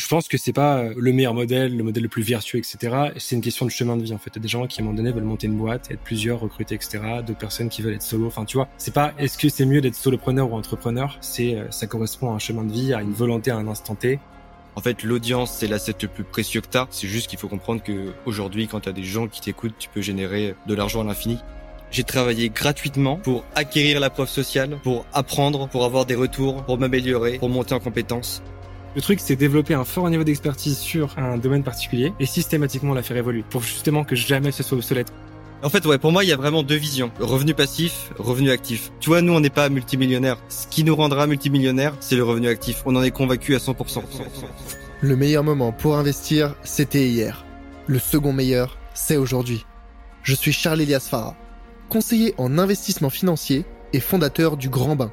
je pense que c'est pas euh, le meilleur modèle, le modèle le plus vertueux, etc. C'est une question de chemin de vie en fait. Il y a des gens qui à un moment donné veulent monter une boîte, être plusieurs, recruter, etc. D'autres personnes qui veulent être solo. Enfin, tu vois, c'est pas est-ce que c'est mieux d'être solopreneur ou entrepreneur? C'est euh, ça correspond à un chemin de vie, à une volonté à un instant T. En fait, l'audience, c'est l'asset le plus précieux que t'as. C'est juste qu'il faut comprendre que aujourd'hui, quand t'as des gens qui t'écoutent, tu peux générer de l'argent à l'infini. J'ai travaillé gratuitement pour acquérir la preuve sociale, pour apprendre, pour avoir des retours, pour m'améliorer, pour monter en compétences. Le truc, c'est développer un fort niveau d'expertise sur un domaine particulier et systématiquement la faire évoluer pour justement que jamais ce soit obsolète. En fait, ouais, pour moi, il y a vraiment deux visions. Revenu passif, revenu actif. Tu vois, nous, on n'est pas multimillionnaire. Ce qui nous rendra multimillionnaire, c'est le revenu actif. On en est convaincu à 100%. Le meilleur moment pour investir, c'était hier. Le second meilleur, c'est aujourd'hui. Je suis Charles Elias Farah, conseiller en investissement financier et fondateur du Grand Bain,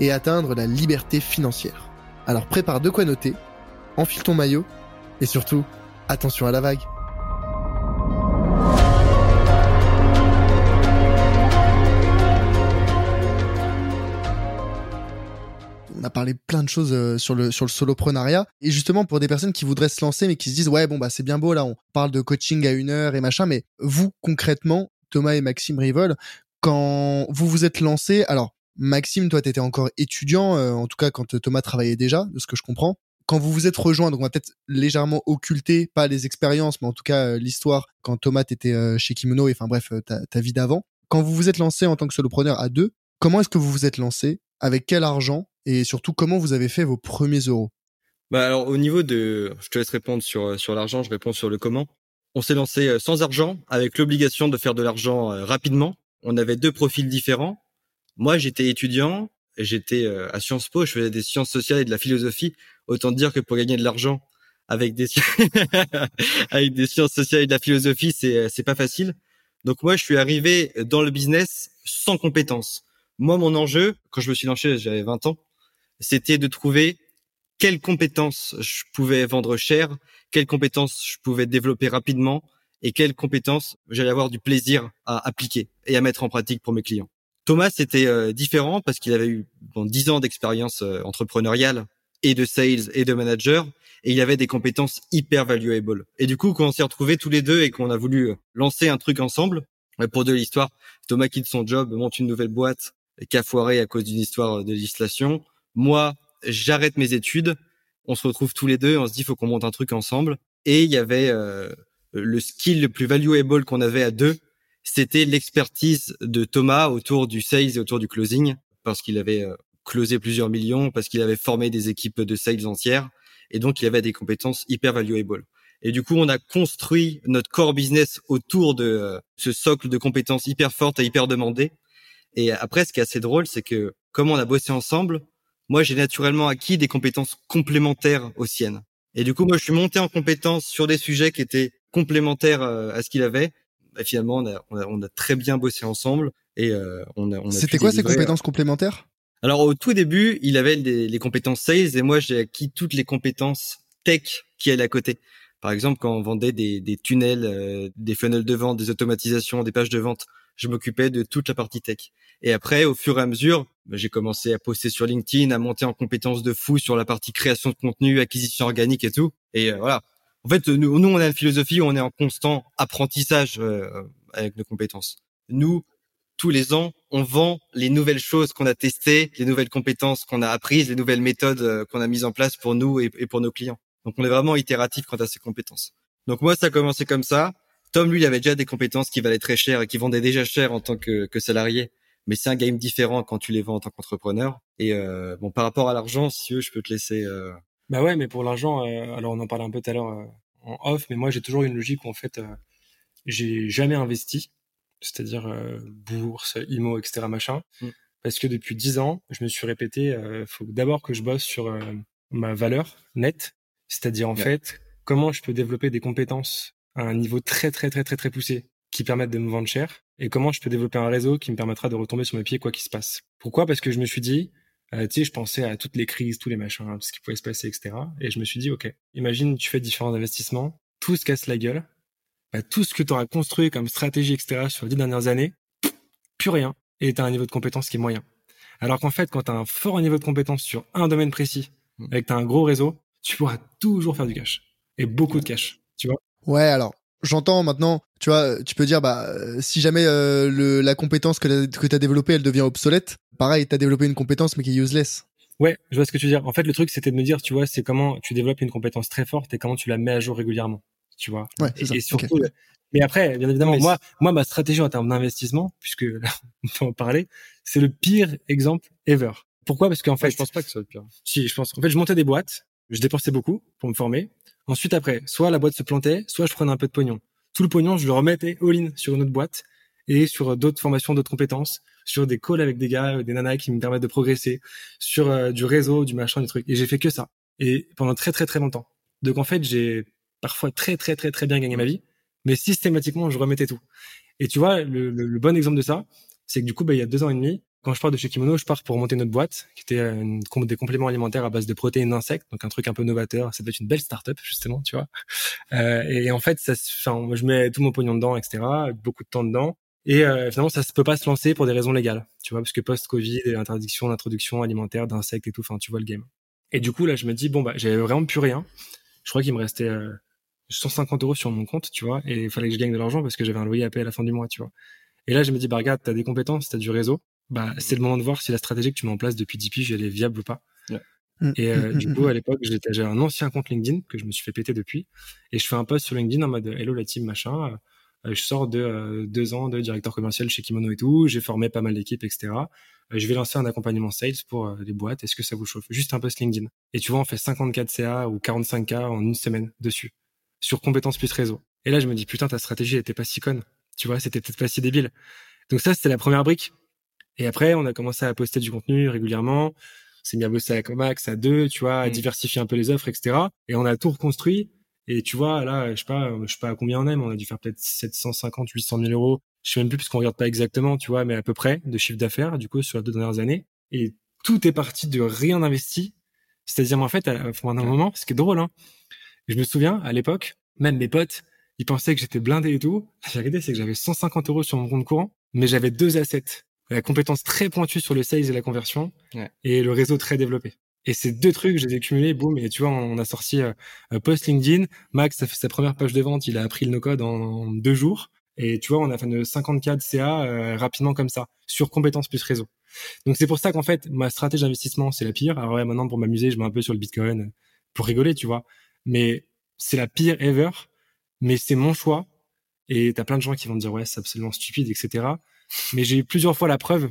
et atteindre la liberté financière. Alors prépare de quoi noter, enfile ton maillot et surtout, attention à la vague. on a parlé plein de choses euh, sur le sur le soloprenariat et justement pour des personnes qui voudraient se lancer mais qui se disent ouais bon bah c'est bien beau là on parle de coaching à une heure et machin mais vous concrètement Thomas et Maxime Rivol quand vous vous êtes lancé alors Maxime toi t'étais encore étudiant euh, en tout cas quand Thomas travaillait déjà de ce que je comprends quand vous vous êtes rejoint, donc on va peut-être légèrement occulter, pas les expériences, mais en tout cas euh, l'histoire, quand Thomas était chez Kimono, et enfin bref, ta, ta vie d'avant. Quand vous vous êtes lancé en tant que solopreneur à deux, comment est-ce que vous vous êtes lancé? Avec quel argent? Et surtout comment vous avez fait vos premiers euros? Bah alors au niveau de, je te laisse répondre sur euh, sur l'argent, je réponds sur le comment. On s'est lancé euh, sans argent, avec l'obligation de faire de l'argent euh, rapidement. On avait deux profils différents. Moi, j'étais étudiant, j'étais à Sciences Po, je faisais des sciences sociales et de la philosophie. Autant dire que pour gagner de l'argent avec des avec des sciences sociales et de la philosophie, c'est c'est pas facile. Donc moi, je suis arrivé dans le business sans compétences. Moi, mon enjeu, quand je me suis lancé, j'avais 20 ans, c'était de trouver quelles compétences je pouvais vendre cher, quelles compétences je pouvais développer rapidement et quelles compétences j'allais avoir du plaisir à appliquer et à mettre en pratique pour mes clients. Thomas, c'était euh, différent parce qu'il avait eu bon, 10 ans d'expérience euh, entrepreneuriale et de sales et de manager et il avait des compétences hyper valuable. Et du coup, quand on s'est retrouvés tous les deux et qu'on a voulu euh, lancer un truc ensemble, pour de l'histoire, Thomas quitte son job, monte une nouvelle boîte qui a foiré à cause d'une histoire de législation moi, j'arrête mes études, on se retrouve tous les deux, on se dit faut qu'on monte un truc ensemble. Et il y avait euh, le skill le plus valuable qu'on avait à deux, c'était l'expertise de Thomas autour du sales et autour du closing, parce qu'il avait euh, closé plusieurs millions, parce qu'il avait formé des équipes de sales entières, et donc il avait des compétences hyper valuable. Et du coup, on a construit notre core business autour de euh, ce socle de compétences hyper fortes et hyper demandées. Et après, ce qui est assez drôle, c'est que comme on a bossé ensemble, moi, j'ai naturellement acquis des compétences complémentaires aux siennes. Et du coup, moi, je suis monté en compétences sur des sujets qui étaient complémentaires euh, à ce qu'il avait. Et finalement, on a, on, a, très bien bossé ensemble et euh, on a. On a C'était quoi ces compétences complémentaires? Alors, au tout début, il avait les compétences sales et moi, j'ai acquis toutes les compétences tech qui allaient à côté. Par exemple, quand on vendait des, des tunnels, euh, des funnels de vente, des automatisations, des pages de vente, je m'occupais de toute la partie tech. Et après, au fur et à mesure, bah, j'ai commencé à poster sur LinkedIn, à monter en compétences de fou sur la partie création de contenu, acquisition organique et tout. Et euh, voilà. En fait, nous, nous, on a une philosophie où on est en constant apprentissage euh, avec nos compétences. Nous, tous les ans, on vend les nouvelles choses qu'on a testées, les nouvelles compétences qu'on a apprises, les nouvelles méthodes euh, qu'on a mises en place pour nous et, pour nos clients. Donc, on est vraiment itératif quant à ces compétences. Donc moi, ça a commencé comme ça. Tom, lui, il avait déjà des compétences qui valaient très cher et qui vendaient déjà cher en tant que, que salarié mais c'est un game différent quand tu les vends en tant qu'entrepreneur. Et euh, bon, par rapport à l'argent, si tu veux, je peux te laisser. Euh... Bah ouais, mais pour l'argent, euh, alors on en parlait un peu tout à l'heure euh, en off, mais moi j'ai toujours une logique où en fait, euh, j'ai jamais investi, c'est-à-dire bourse, IMO, etc. machin, mm. parce que depuis dix ans, je me suis répété, il faut d'abord que je bosse sur ma valeur nette C'est-à-dire en fait, comment je peux développer des compétences à un niveau très très très très très poussé qui permettent de me vendre cher et comment je peux développer un réseau qui me permettra de retomber sur mes pieds quoi qu'il se passe. Pourquoi? Parce que je me suis dit, euh, tu sais, je pensais à toutes les crises, tous les machins, tout ce qui pouvait se passer, etc. Et je me suis dit, ok, imagine tu fais différents investissements, tout se casse la gueule, bah, tout ce que tu auras construit comme stratégie, etc. sur les dix dernières années, plus rien, et tu as un niveau de compétence qui est moyen. Alors qu'en fait, quand tu as un fort niveau de compétence sur un domaine précis, Mm. avec t'as un gros réseau, tu pourras toujours faire du cash. Et beaucoup de cash, tu vois. Ouais, alors j'entends maintenant, tu vois, tu peux dire bah si jamais euh, le, la compétence que, tu as développée, elle devient obsolète, pareil, tu as développé une compétence mais qui est useless. Ouais, je vois ce que tu veux dire. En fait, le truc, c'était de me dire, tu vois, c'est comment tu développes une compétence très forte et comment tu la mets à jour régulièrement, tu vois. Ouais, c'est et, ça. et Ok. surtout, mais après, bien évidemment, Mais moi, moi, ma stratégie en termes d'investissement, puisque là, on peut en parler, c'est le pire exemple ever. Pourquoi? Parce qu'en fait, Enfin, je pense pas que ce soit le pire. Si, je pense. En fait, je montais des boîtes, je dépensais beaucoup pour me former. Ensuite, après, soit la boîte se plantait, soit je prenais un peu de pognon. Tout le pognon, je le remettais all-in sur une autre boîte et sur d'autres formations, d'autres compétences, sur des calls avec des gars, des nanas qui me permettent de progresser, sur euh, du réseau, du machin, du truc. Et j'ai fait que ça. Et pendant très très très longtemps. Donc en fait, j'ai parfois très très très très bien gagné ma vie, mais systématiquement, je remettais tout. Et tu vois, le, le- le bon exemple de ça, c'est que du coup, bah, il y a deux ans et demi, quand je pars de chez Kimono, je pars pour monter notre boîte, qui était euh, une, des compléments alimentaires à base de protéines d'insectes, donc un truc un peu novateur. Ça devait être une belle start-up, justement, tu vois. Euh, et en fait, ça, enfin, je mets tout mon pognon dedans, etc., beaucoup de temps dedans. Et euh, finalement, ça se peut pas se lancer pour des raisons légales, tu vois, parce que post-Covid, interdiction d'introduction alimentaire d'insectes et tout, enfin, tu vois le game. Et du coup, là, je me dis, bon, bah, j'avais vraiment plus rien. Je crois qu'il me restait euh, 150 euros sur mon compte, tu vois, et il fallait que je gagne de l'argent parce que j'avais un loyer à payer à la fin du mois, tu vois. Et là, je me dis, bah, regarde, t'as des compétences, t'as du réseau, bah, c'est le moment de voir si la stratégie que tu mets en place depuis 10 piges, elle est viable ou pas. Mm, Et euh, mm, du coup, à l'époque, j'étais- j'avais un ancien compte LinkedIn que je me suis fait péter depuis. Et je fais un post sur LinkedIn en mode Hello la team, machin. Euh, je sors de euh, deux ans de directeur commercial chez Kimono et tout. J'ai formé pas mal d'équipes, etc. Euh, je vais lancer un accompagnement sales pour euh, les boîtes. Est-ce que ça vous chauffe? Juste un post LinkedIn. Et tu vois, on fait 54 CA ou 45K en une semaine dessus. Sur compétences plus réseau. Et là, je me dis, putain, ta stratégie elle était pas si conne. Tu vois, c'était peut-être pas si débile. Donc ça, c'était la première brique. Et après, on a commencé à poster du contenu régulièrement. On s'est mis à bosser avec Max à deux, tu vois, à Mm. diversifier un peu les offres, etc. Et on a tout reconstruit. Et tu vois, là, je sais pas, je sais pas à combien on est, mais on a dû faire peut-être 750, 800 000 euros. Je sais même plus puisqu'on regarde pas exactement, tu vois, mais à peu près de chiffre d'affaires, du coup, sur les deux dernières années. Et tout est parti de rien investi. C'est-à-dire, en fait, à, à un moment, ce qui est drôle, hein. Je me souviens, à l'époque, même mes potes, ils pensaient que j'étais blindé et tout. La vérité, c'est que j'avais 150 euros sur mon compte courant, mais j'avais deux assets. La compétence très pointue sur le sales et la conversion, Ouais. et le réseau très développé. Et ces deux trucs, je les ai cumulés, boum, et tu vois, on a sorti euh, euh, post LinkedIn. Max a fait sa première page de vente, il a appris le no-code en, en deux jours. Et tu vois, on a fait de 54 CA euh, rapidement comme ça, sur compétences plus réseau. Donc c'est pour ça qu'en fait, ma stratégie d'investissement, c'est la pire. Alors ouais, maintenant, pour m'amuser, je mets un peu sur le Bitcoin, euh, pour rigoler, tu vois. Mais c'est la pire ever. Mais c'est mon choix. Et t'as plein de gens qui vont te dire, ouais, c'est absolument stupide, etc. Mais j'ai eu plusieurs fois la preuve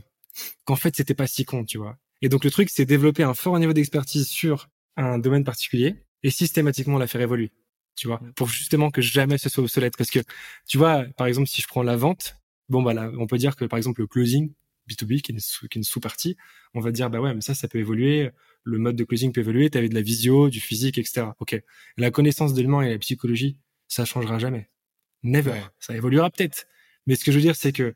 qu'en fait, c'était pas si con, tu vois. Et donc le truc, c'est développer un fort niveau d'expertise sur un domaine particulier et systématiquement la faire évoluer, tu vois, pour justement que jamais ce soit obsolète. Parce que, tu vois, par exemple, si je prends la vente, bon, bah là, on peut dire que par exemple le closing B2B, qui est une, sous, sous-partie, on va dire, bah ouais, mais ça, ça peut évoluer, le mode de closing peut évoluer, t'avais de la visio, du physique, etc. Ok. La connaissance de l'humain et la psychologie, ça changera jamais. Never. Ça évoluera peut-être. Mais ce que je veux dire, c'est que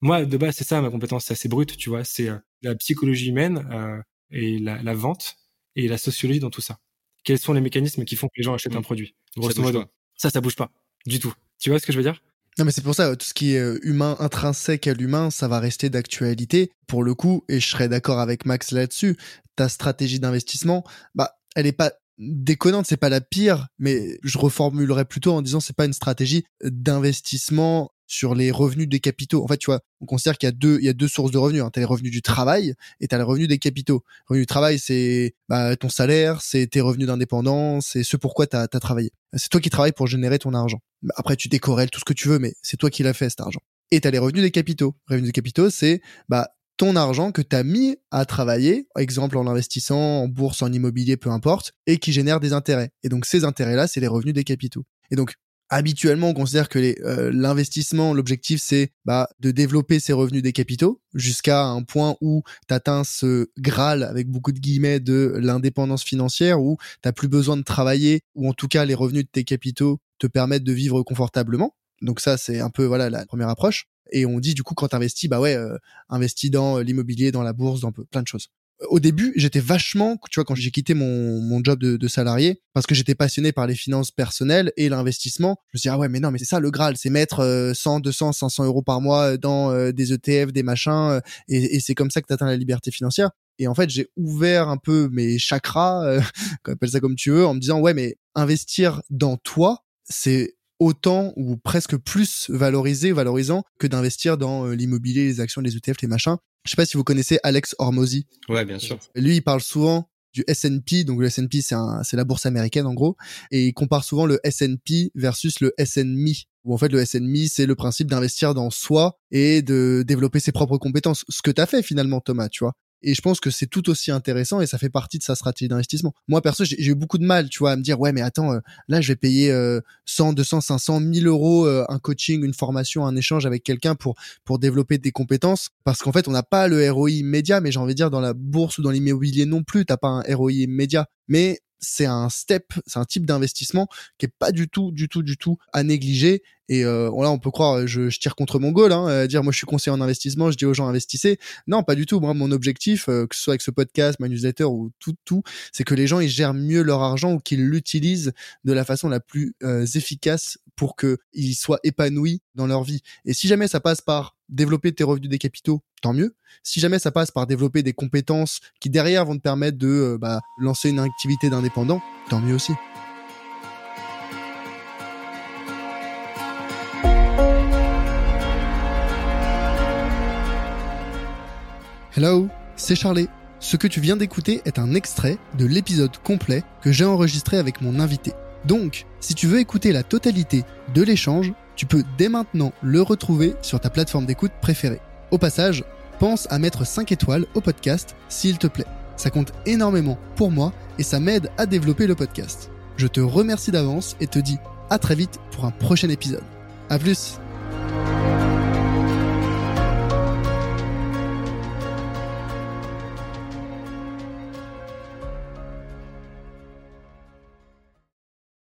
moi, de base, c'est ça ma compétence, c'est assez brute, tu vois. C'est euh, la psychologie humaine euh, et la, la vente et la sociologie dans tout ça. Quels sont les mécanismes qui font que les gens achètent Mm. un produit Ça Grosso modo? Ça, ça bouge pas du tout. Tu vois ce que je veux dire? Non, mais c'est pour ça, tout ce qui est euh, humain, intrinsèque à l'humain, ça va rester d'actualité. Pour le coup, et je serais d'accord avec Max là-dessus, ta stratégie d'investissement, bah, elle est pas déconnante, c'est pas la pire, mais je reformulerais plutôt en disant c'est pas une stratégie d'investissement sur les revenus des capitaux. En fait, tu vois, on considère qu'il y a deux, il y a deux sources de revenus. Hein. T'as les revenus du travail et t'as les revenus des capitaux. Revenu du travail, c'est bah, ton salaire, c'est tes revenus d'indépendance, c'est ce pourquoi t'as as travaillé. C'est toi qui travailles pour générer ton argent. Bah, Après, tu décorrèles tout ce que tu veux, mais c'est toi qui l'as fait cet argent. Et t'as les revenus des capitaux. Revenus des capitaux, c'est bah ton argent que t'as mis à travailler, exemple en investissant en bourse, en immobilier, peu importe, et qui génère des intérêts. Et donc ces intérêts-là, c'est les revenus des capitaux. Et donc habituellement, on considère que euh, l'investissement, l'objectif, c'est bah, de développer ses revenus des capitaux jusqu'à un point où tu atteins ce graal, avec beaucoup de guillemets, de l'indépendance financière, où tu plus besoin de travailler, ou en tout cas les revenus de tes capitaux te permettent de vivre confortablement. Donc ça, c'est un peu voilà la première approche. Et on dit du coup quand t'investis, bah ouais, euh, investis dans euh, l'immobilier, dans la bourse, dans plein de choses au début, j'étais vachement, tu vois, quand j'ai quitté mon, mon job de, de salarié, parce que j'étais passionné par les finances personnelles et l'investissement, je me suis dit, ah ouais, mais non, mais c'est ça le Graal, c'est mettre 100, 200, 500 euros par mois dans euh, des ETF, des machins, euh, et, et c'est comme ça que tu atteins la liberté financière. Et en fait, j'ai ouvert un peu mes chakras, euh, appelle ça comme tu veux, en me disant, ouais, mais investir dans toi, c'est autant ou presque plus valorisé, valorisant que d'investir dans euh, l'immobilier, les actions, les ETF, les machins. Je sais pas si vous connaissez Alex Hormozy. Ouais, bien sûr. Lui, il parle souvent du S&P, donc le S&P c'est c'est la bourse américaine en gros, et il compare souvent le S&P versus le S&Me, où en fait le S&Me c'est le principe d'investir dans soi et de développer ses propres compétences, ce que tu as fait finalement Thomas, tu vois. Et je pense que c'est tout aussi intéressant et ça fait partie de sa stratégie d'investissement. Moi, perso, j'ai eu beaucoup de mal, tu vois, à me dire, ouais, mais attends, euh, là, je vais payer 100, 200, 500, 1000 euros euh, un coaching, une formation, un échange avec quelqu'un pour, pour développer des compétences. Parce qu'en fait, on n'a pas le ROI immédiat, mais j'ai envie de dire, dans la bourse ou dans l'immobilier non plus, t'as pas un ROI immédiat. Mais c'est un step, c'est un type d'investissement qui est pas du tout, du tout, du tout à négliger. Et euh, voilà, on peut croire, je, je tire contre mon goal, hein, euh, dire moi je suis conseiller en investissement, je dis aux gens investissez. Non, pas du tout. Moi, mon objectif, euh, que ce soit avec ce podcast, ma newsletter ou tout, tout, c'est que les gens ils gèrent mieux leur argent ou qu'ils l'utilisent de la façon la plus euh, efficace pour qu'ils soient épanouis dans leur vie. Et si jamais ça passe par développer tes revenus des capitaux, tant mieux. Si jamais ça passe par développer des compétences qui derrière vont te permettre de euh, bah, lancer une activité d'indépendant, tant mieux aussi. Hello, c'est Charlie. Ce que tu viens d'écouter est un extrait de l'épisode complet que j'ai enregistré avec mon invité. Donc, si tu veux écouter la totalité de l'échange, tu peux dès maintenant le retrouver sur ta plateforme d'écoute préférée. Au passage, pense à mettre 5 étoiles au podcast s'il te plaît. Ça compte énormément pour moi et ça m'aide à développer le podcast. Je te remercie d'avance et te dis à très vite pour un prochain épisode. A plus